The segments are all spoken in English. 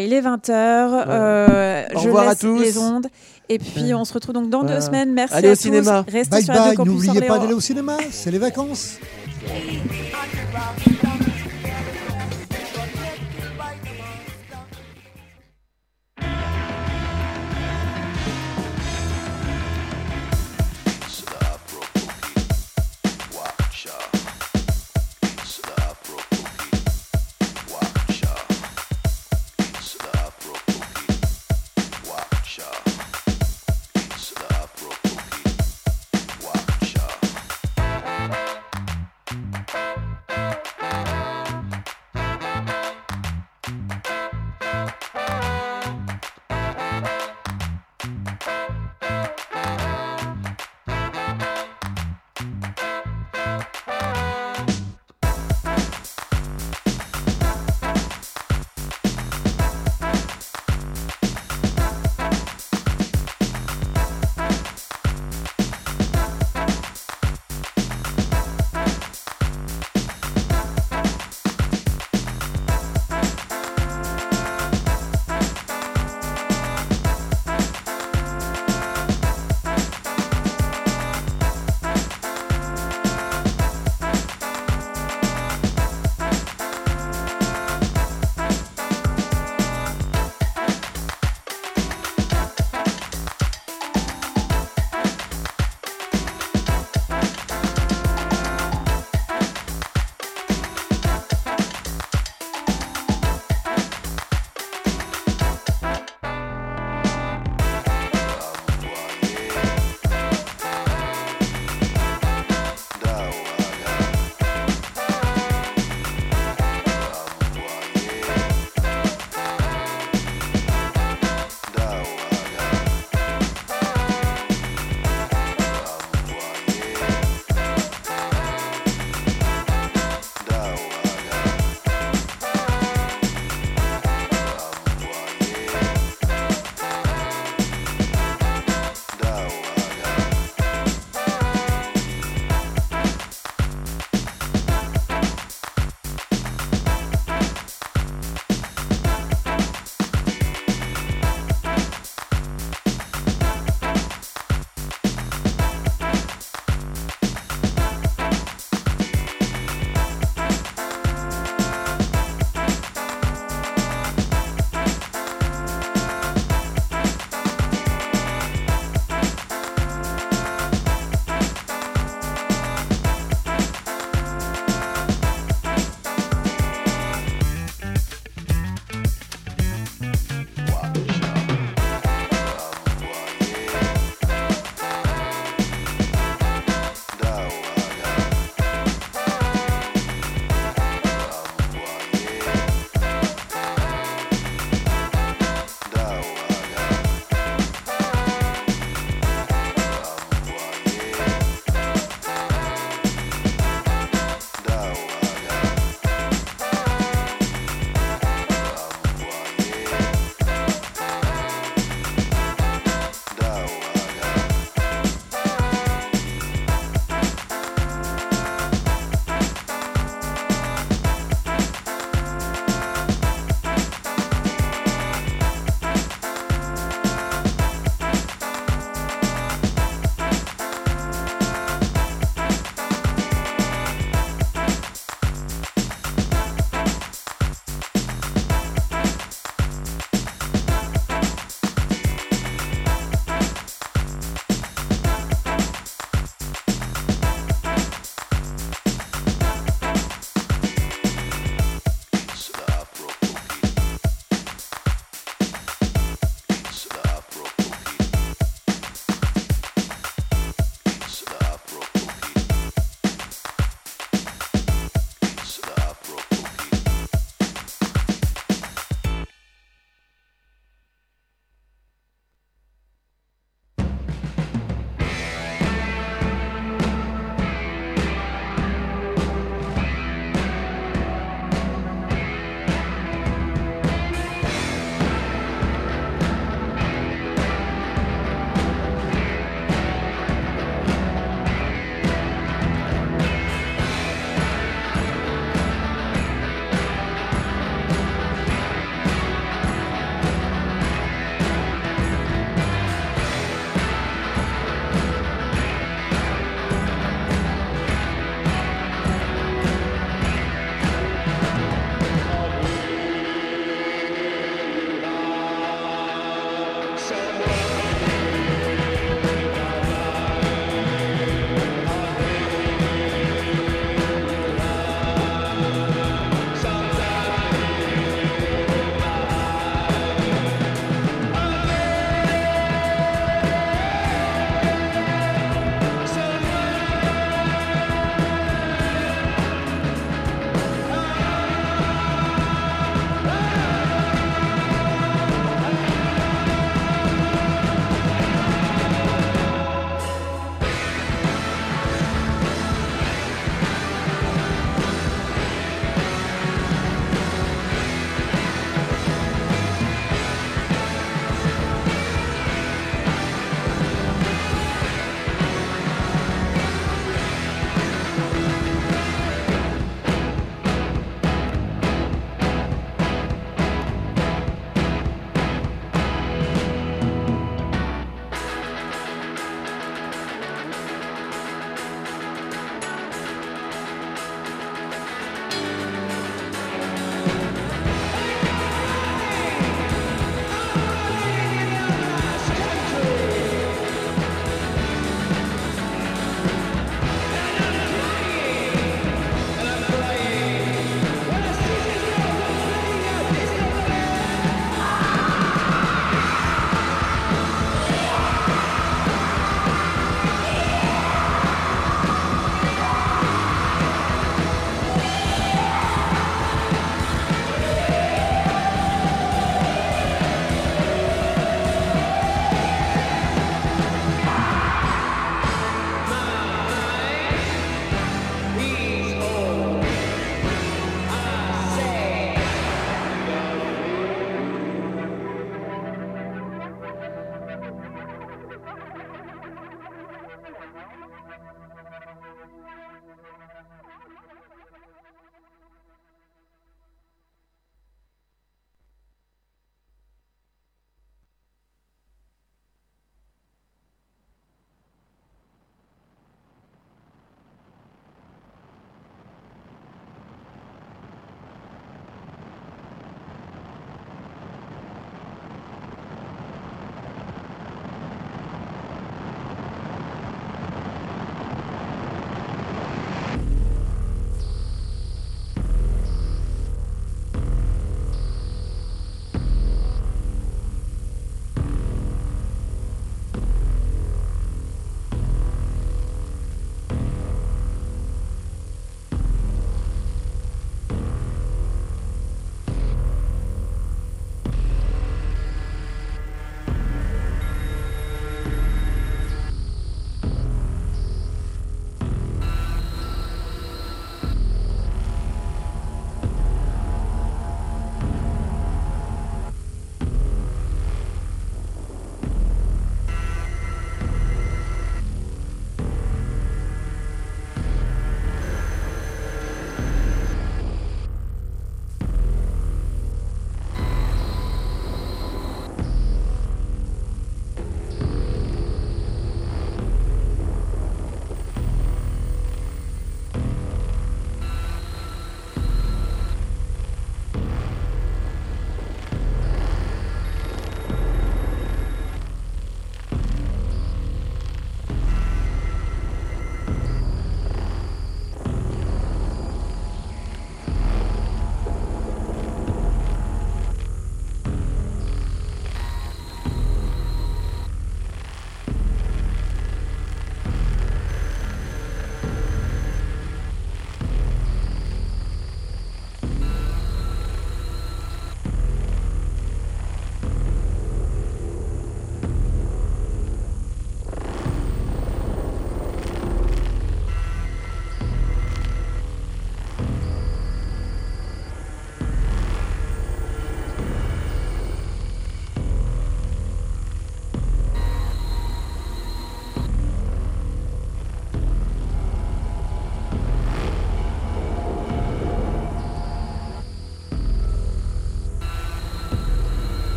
Il est 20h. euh, Au je revoir à laisse tous. les ondes. Et puis, on se retrouve donc dans deux semaines. Merci Allez à au tous. cinéma. Restez Bye sur Radio bye, Campus n'oubliez pas Orléans. d'aller au cinéma, c'est les vacances.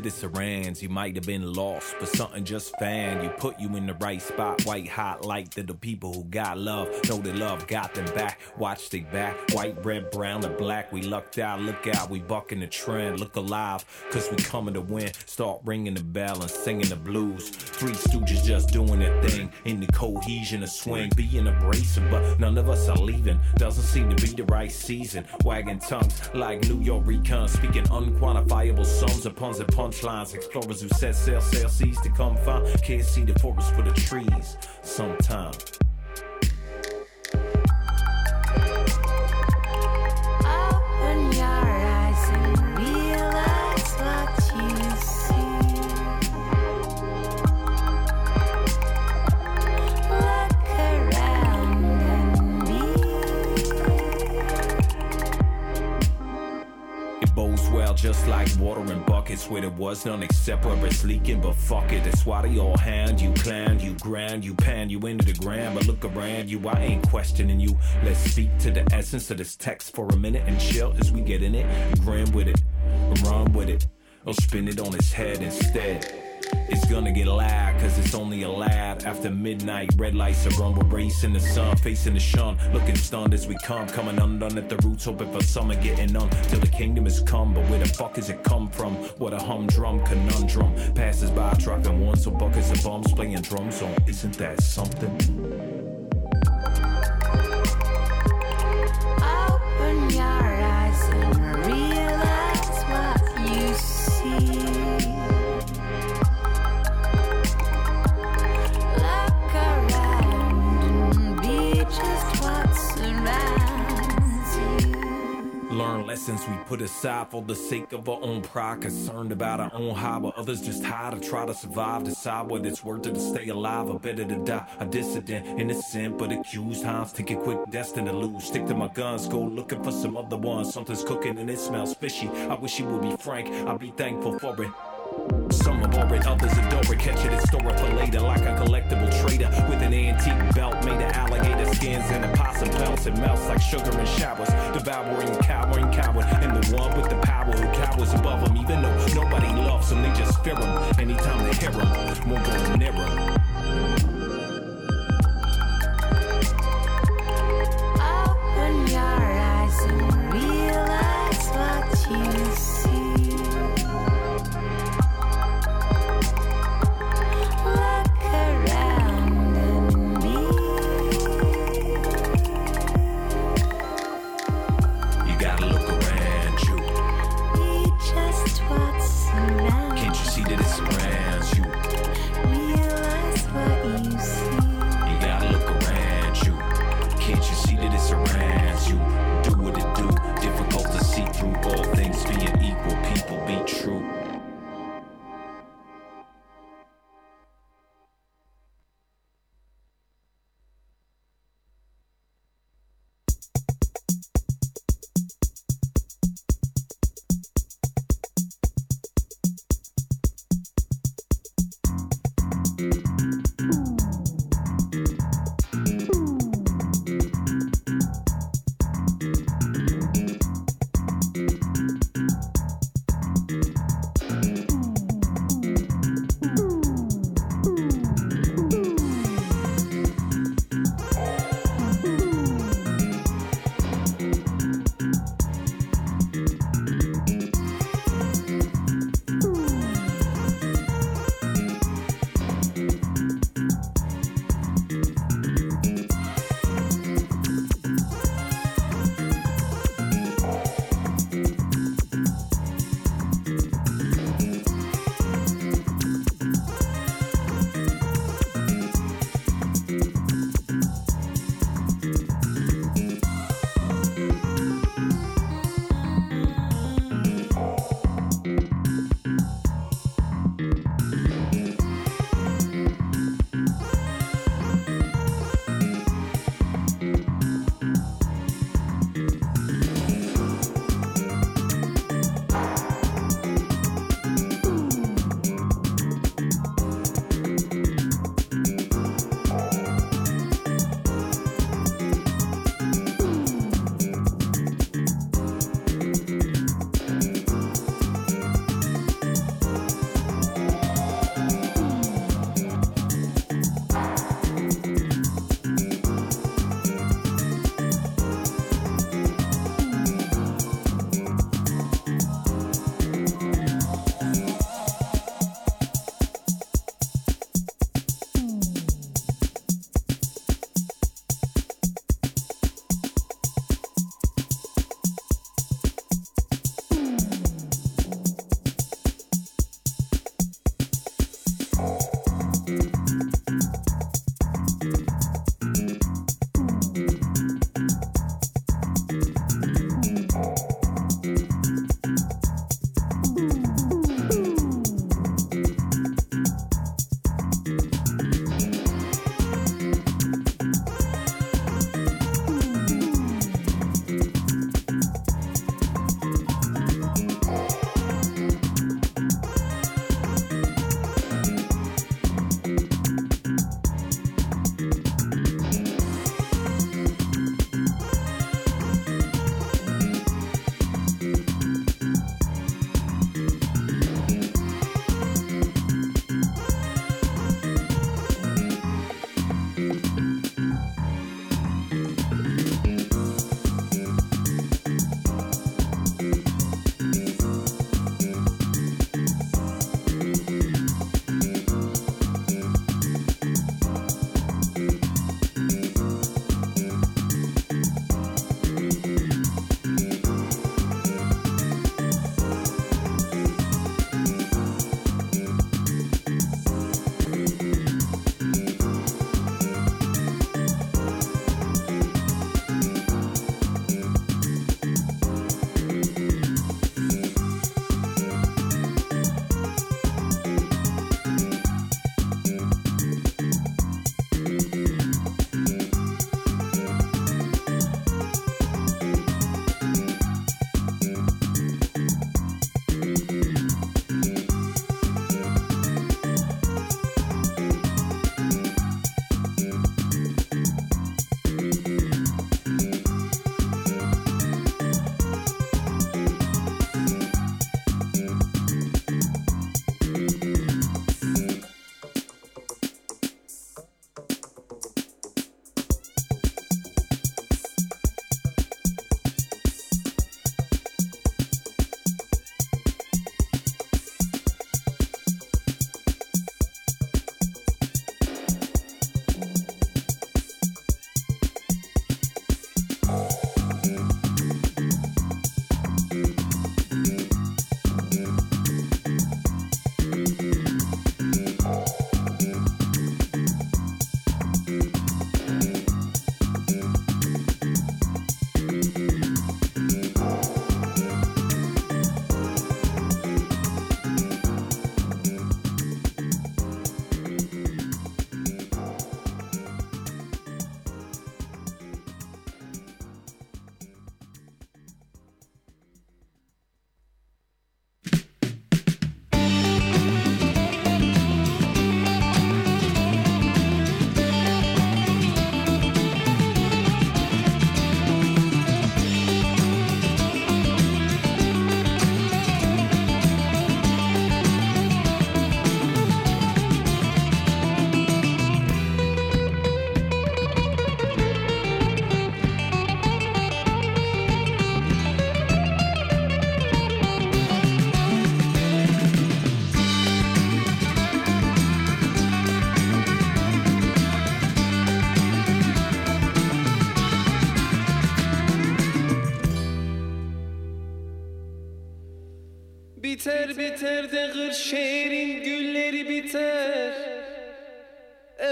That it's a You might have been lost, but something just found you. Put you in the right spot, white hot light to the people who got love. Know that love got them back. Watch they back, white, red, brown, or black. We lucked out, look out, we bucking the trend. Look alive, cause we coming to win. Start ringing the bell and singing the blues. Three stooges just doing their thing in the cohesion of swing. Being abrasive, but none of us are leaving. Doesn't seem to be the right season. Wagging tongues like New York recon, speaking unquantifiable sums of puns and punchlines. Explorers who set sail, sail seas to come find. Can't see the forest for the trees. Sometimes. Was none except where it's leaking. But fuck it, that's why all hand you plan, you grind, you pan, you into the ground. But look around you, I ain't questioning you. Let's speak to the essence of this text for a minute and chill as we get in it. Grin with it, run with it, or spin it on its head instead. It's gonna get loud, cause it's only a lad. After midnight, red lights are on, we're racing the sun, facing the sun, looking stunned as we come. Coming undone at the roots, hoping for summer, getting on till the kingdom has come. But where the fuck has it come from? What a humdrum conundrum. Passes by, dropping one, so buckets of bombs playing drums on. Isn't that something? Lessons we put aside for the sake of our own pride. Concerned about our own high, while others just high to try to survive. Decide whether it's worth it to stay alive or better to die. A dissident, innocent but accused. Times take it quick, destined to lose. Stick to my guns, go looking for some other ones. Something's cooking and it smells fishy. I wish he would be frank, I'd be thankful for it. Some abhor it, others adore it. Catch it and store it for later, like a collectible trader with an antique belt made of alligator skins and opossum pelts. It melts like sugar in showers, devouring, cowering coward. And the one with the power who cowers above them, even though nobody loves them, they just fear them. Anytime they hear them, won't go near them.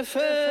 أفلا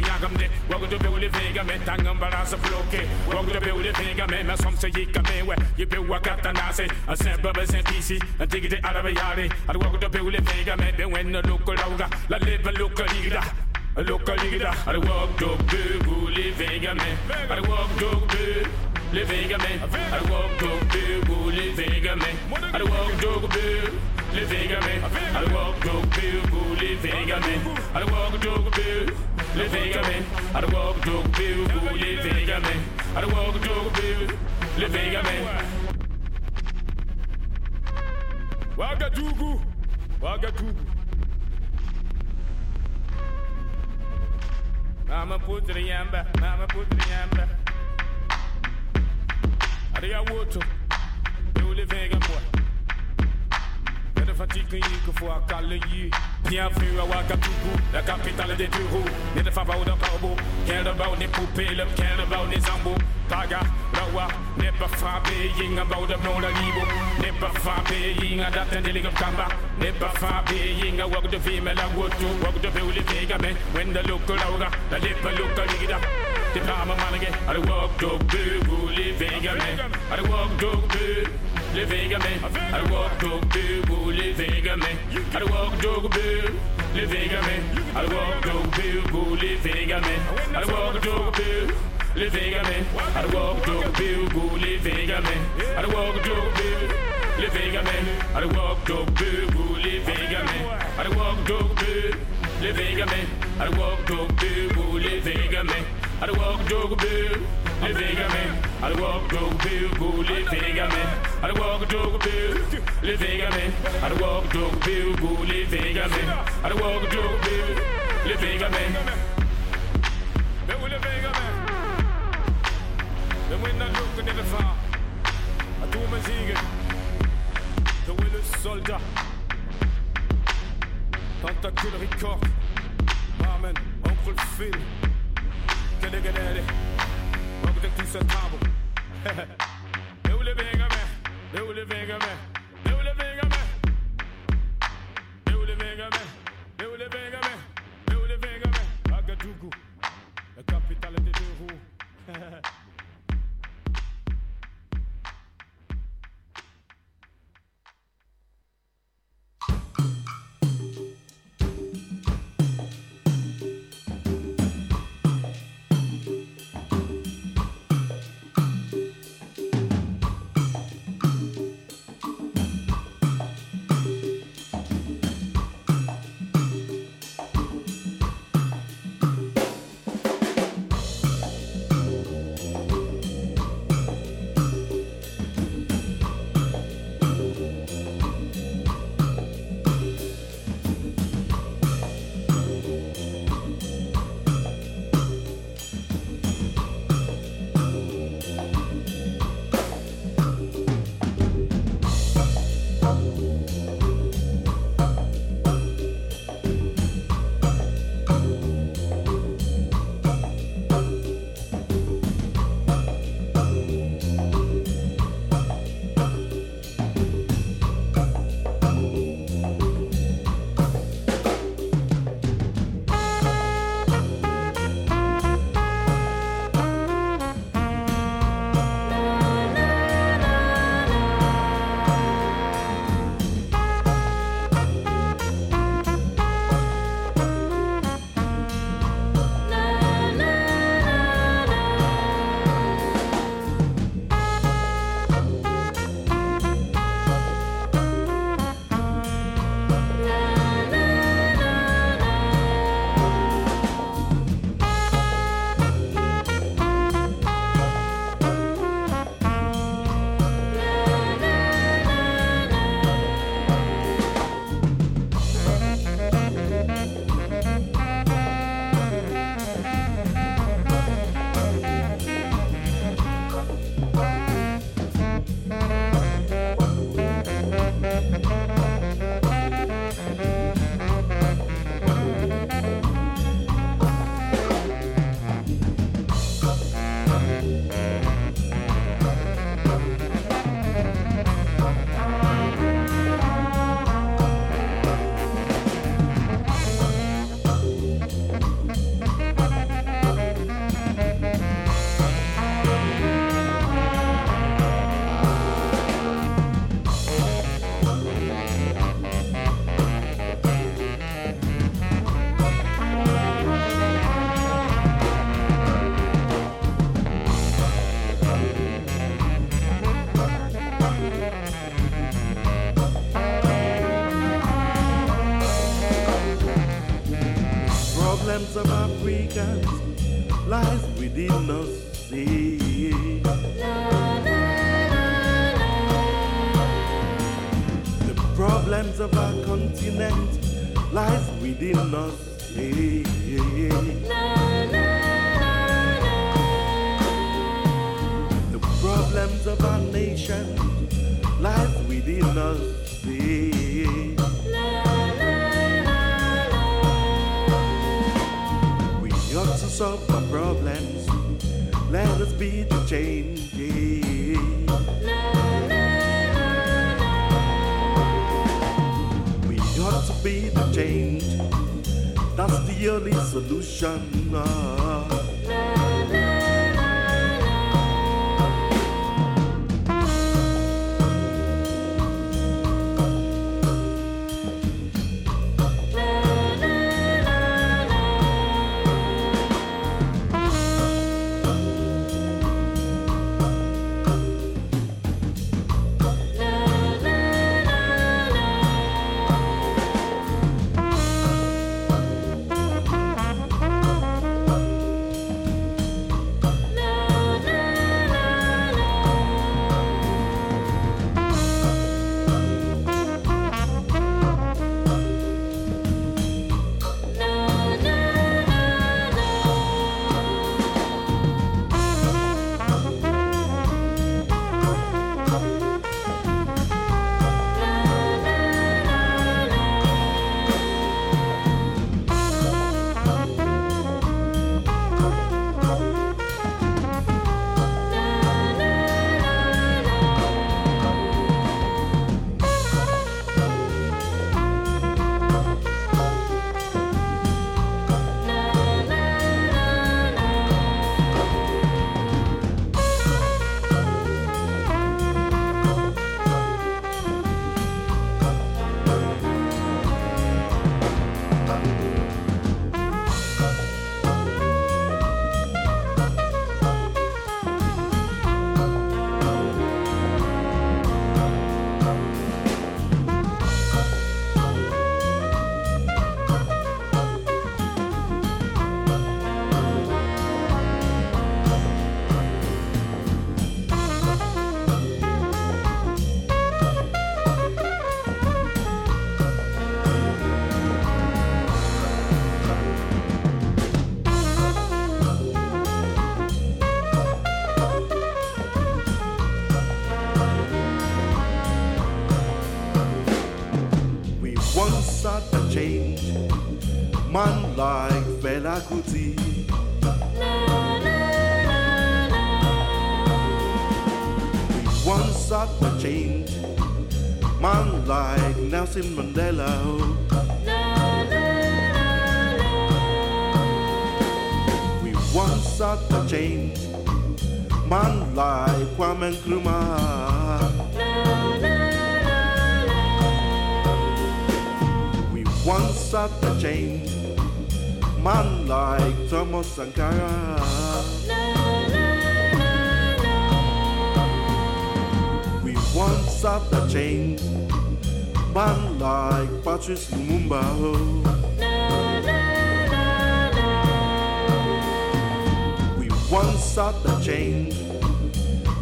yagam de rogo the beule vega me tangam balasa bloke rogo the beule vega me ma som se yika me we you be wakata nase a semba be sen pc a digite arabe yare ar rogo the beule vega me when the local lauga, la live local leader. A local leader, I walk dog boo, living a man. I walk dog boo, living a man. I walk dog boo, living a man. I walk dog boo. Living a man, I walk dog boo, living a man. I walk dog boo, living a man. I walk dog boo, living a man. I walk dog boo, living a man. Wagadugu, Wagadugu. Mama put the yamba, mama put the yamba. Aria woto, eu levei a boa. Cada fatigue que foi a cala yi. Bienvenue à Ouagadougou, la capitale des bureaux. Ni de faveur de corbeau, quel about ni poupées, le quel about ni zambo. Paga, rawa, ne pas frappé, ying about the non la libo. Ne pas frappé, ying a daten de ligue kamba. Ne pas frappé, ying a walk the female la woto, walk the beauty vega me. When the local aura, la lipa local ligida. The palma manage, I walk dog boo, live vega me. I walk dog boo. Living a me, I walk dog boo, living a me, I walk dog boo, living a me, I walk dog boo, living a me, I walk dog boo. Living a me, I walk dog boo, living a me, I walk dog boo. Living a me, I walk dog boo, living a me, I walk dog boo. Living a me, I walk dog boo, living a me, I walk dog boo. Living a me, I walk dog boo, living a me, I walk dog boo. Living a me, I walk dog boo, living a me, I walk dog boo. Living a me. Living a me. Den winner looken in the far. Atomen siger. The will is soldat. Tanta kuller i kort. Mamen, onkel Phil. Welke de tussen tabo. Eu living a me. Eu living be the change. That's the only solution. Uh. Nelson Mandela. Oh. We once had a change, man like Kwame Nkrumah. We once had a change, man like Thomas Sankara. We once had a change, man like Patrice Lumumba. We once had the change,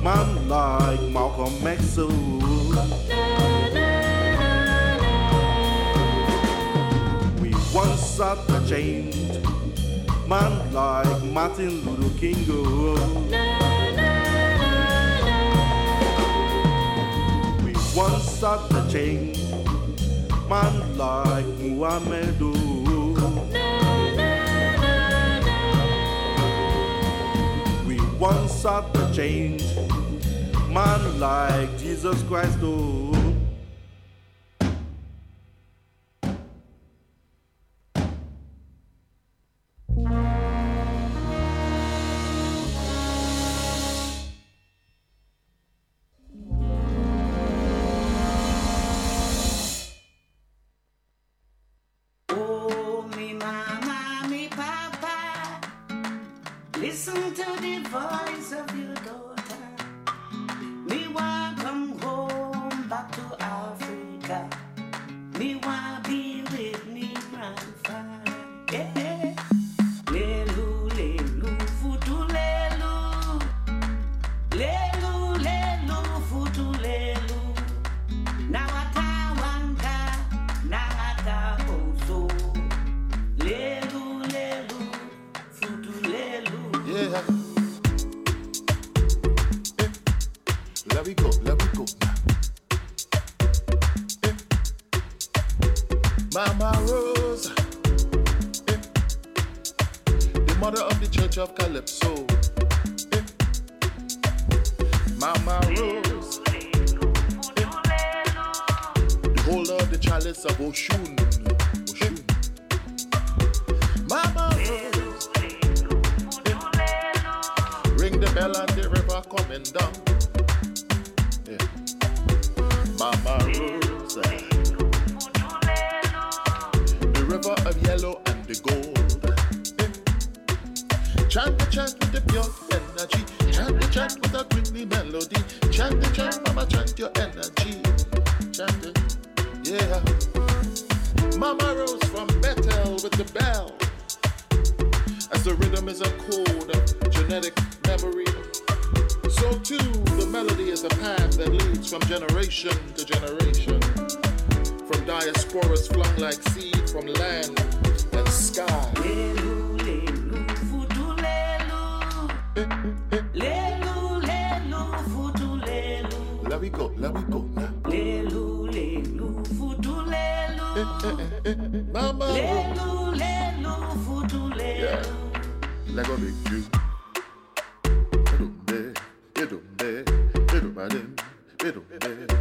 man like Malcolm X. We once had the change, man like Martin Luther King. We once had the change, man like Muhammad. We once had a change, man like Jesus Christ. Oh, a path that leads from generation to generation. From diasporas flung like seed from land and sky. Lelu, lelu, Let go, let we go now. Mama. Let go, big you. Bebedeiro. bebedeiro.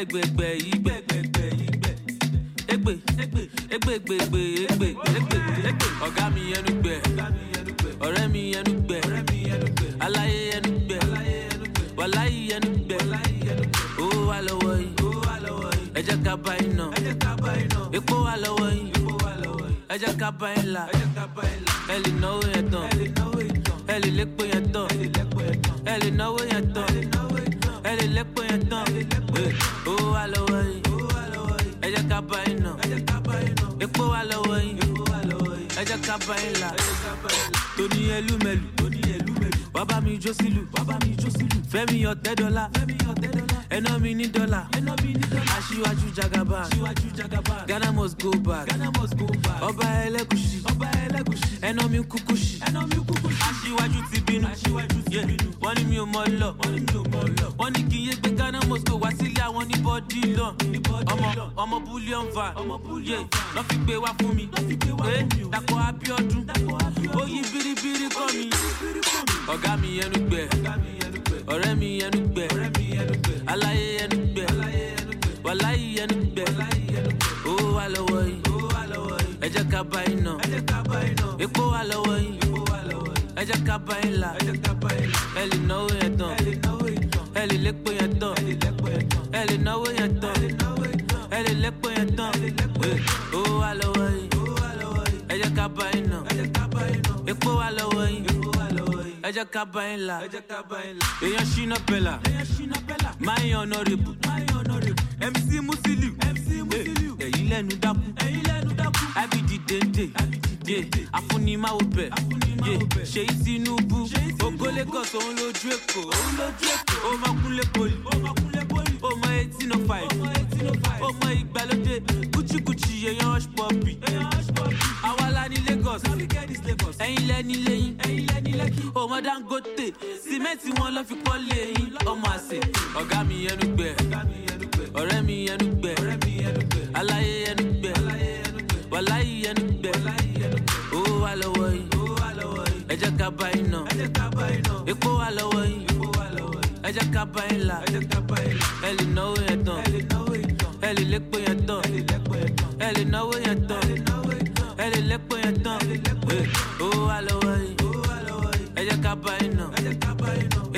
Igbe aṣíwájú jagaba ghana must go back. Ọba ẹlẹ́gùsì ẹná mi kúkú sí aṣíwájú ti bínú. Wọ́n ní mi ò mọ lọ. Wọ́n ní kí n yé gbé ghana must go wá sílé àwọn ní bọ́dí lọ. Ọmọ ọmọ bullion Yeah. lọ́ fi gbé wá fún mi. Eh, dàpọ̀ abiodun ó yí biribiri kọ́ mi. Ọ̀gá mi ẹnu gbẹ. Ọ̀rẹ́ mi ẹnu gbẹ. Aláyé ẹnu gbẹ wàláyé ẹnu gbẹ owó wà lọ́wọ́ yìí. Ẹ jẹ́ ká bá nà. Epo wà lọ́wọ́ yìí. Ẹ ká bá yín là. Ẹ lè náwó yẹn tán. Ẹ lè lépo yẹn tán. Ẹ lè náwó yẹn tán. Ẹ lè lépo yẹn tán. Owó wà lọ́wọ́ yìí. Ẹ jẹ́ ká bá nà. Epo wà lọ́wọ́ yìí. Ẹ ká bá là. Èèyàn ṣínà pẹ̀lá máa ń yan ọ̀nàrẹ́bù mc musiliu eh, ẹ̀yìn lẹ́nu dákú. Abidi dende afunimawo bẹ̀ ṣèyí tinubu. Ògo lagos òun lójú èkó. Máa kúnlé poli. Ó mọ eighteen oh five. Ó mọ ìgbàlódé. Kúchíkúchí èèyàn hush puppy. Àwa la ní lagos. Ẹ̀yin lẹ́ni lẹ́yìn. Ọmọ dangote. Sìmẹ́ǹtì wọn lọ́ fi kọ́ lẹ́yìn ọmọ àṣẹ ọ̀gá mi. Ẹnu gbẹ ọ̀rẹ́ mi ẹnu gbẹ aláyé ẹnu gbẹ wàláyé ẹnu gbẹ owó wà lọ́wọ́ yìí ẹ jẹ́ ká bá nà epo wà lọ́wọ́ yìí ẹ jẹ́ ká bá yín là ẹ náwó yẹn tán ẹ lè yẹn tán ẹ náwó yẹn tán ẹ lè yẹn tán owó wà lọ́wọ́ yìí ẹ ká bá nà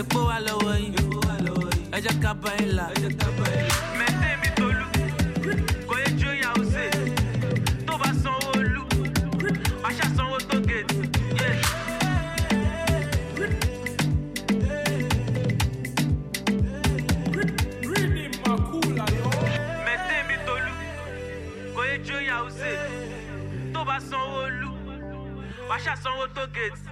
epo wà lọ́wọ́ yìí ẹ ká bá là. bá sanwó olú wàá ṣàsanwó tó gate.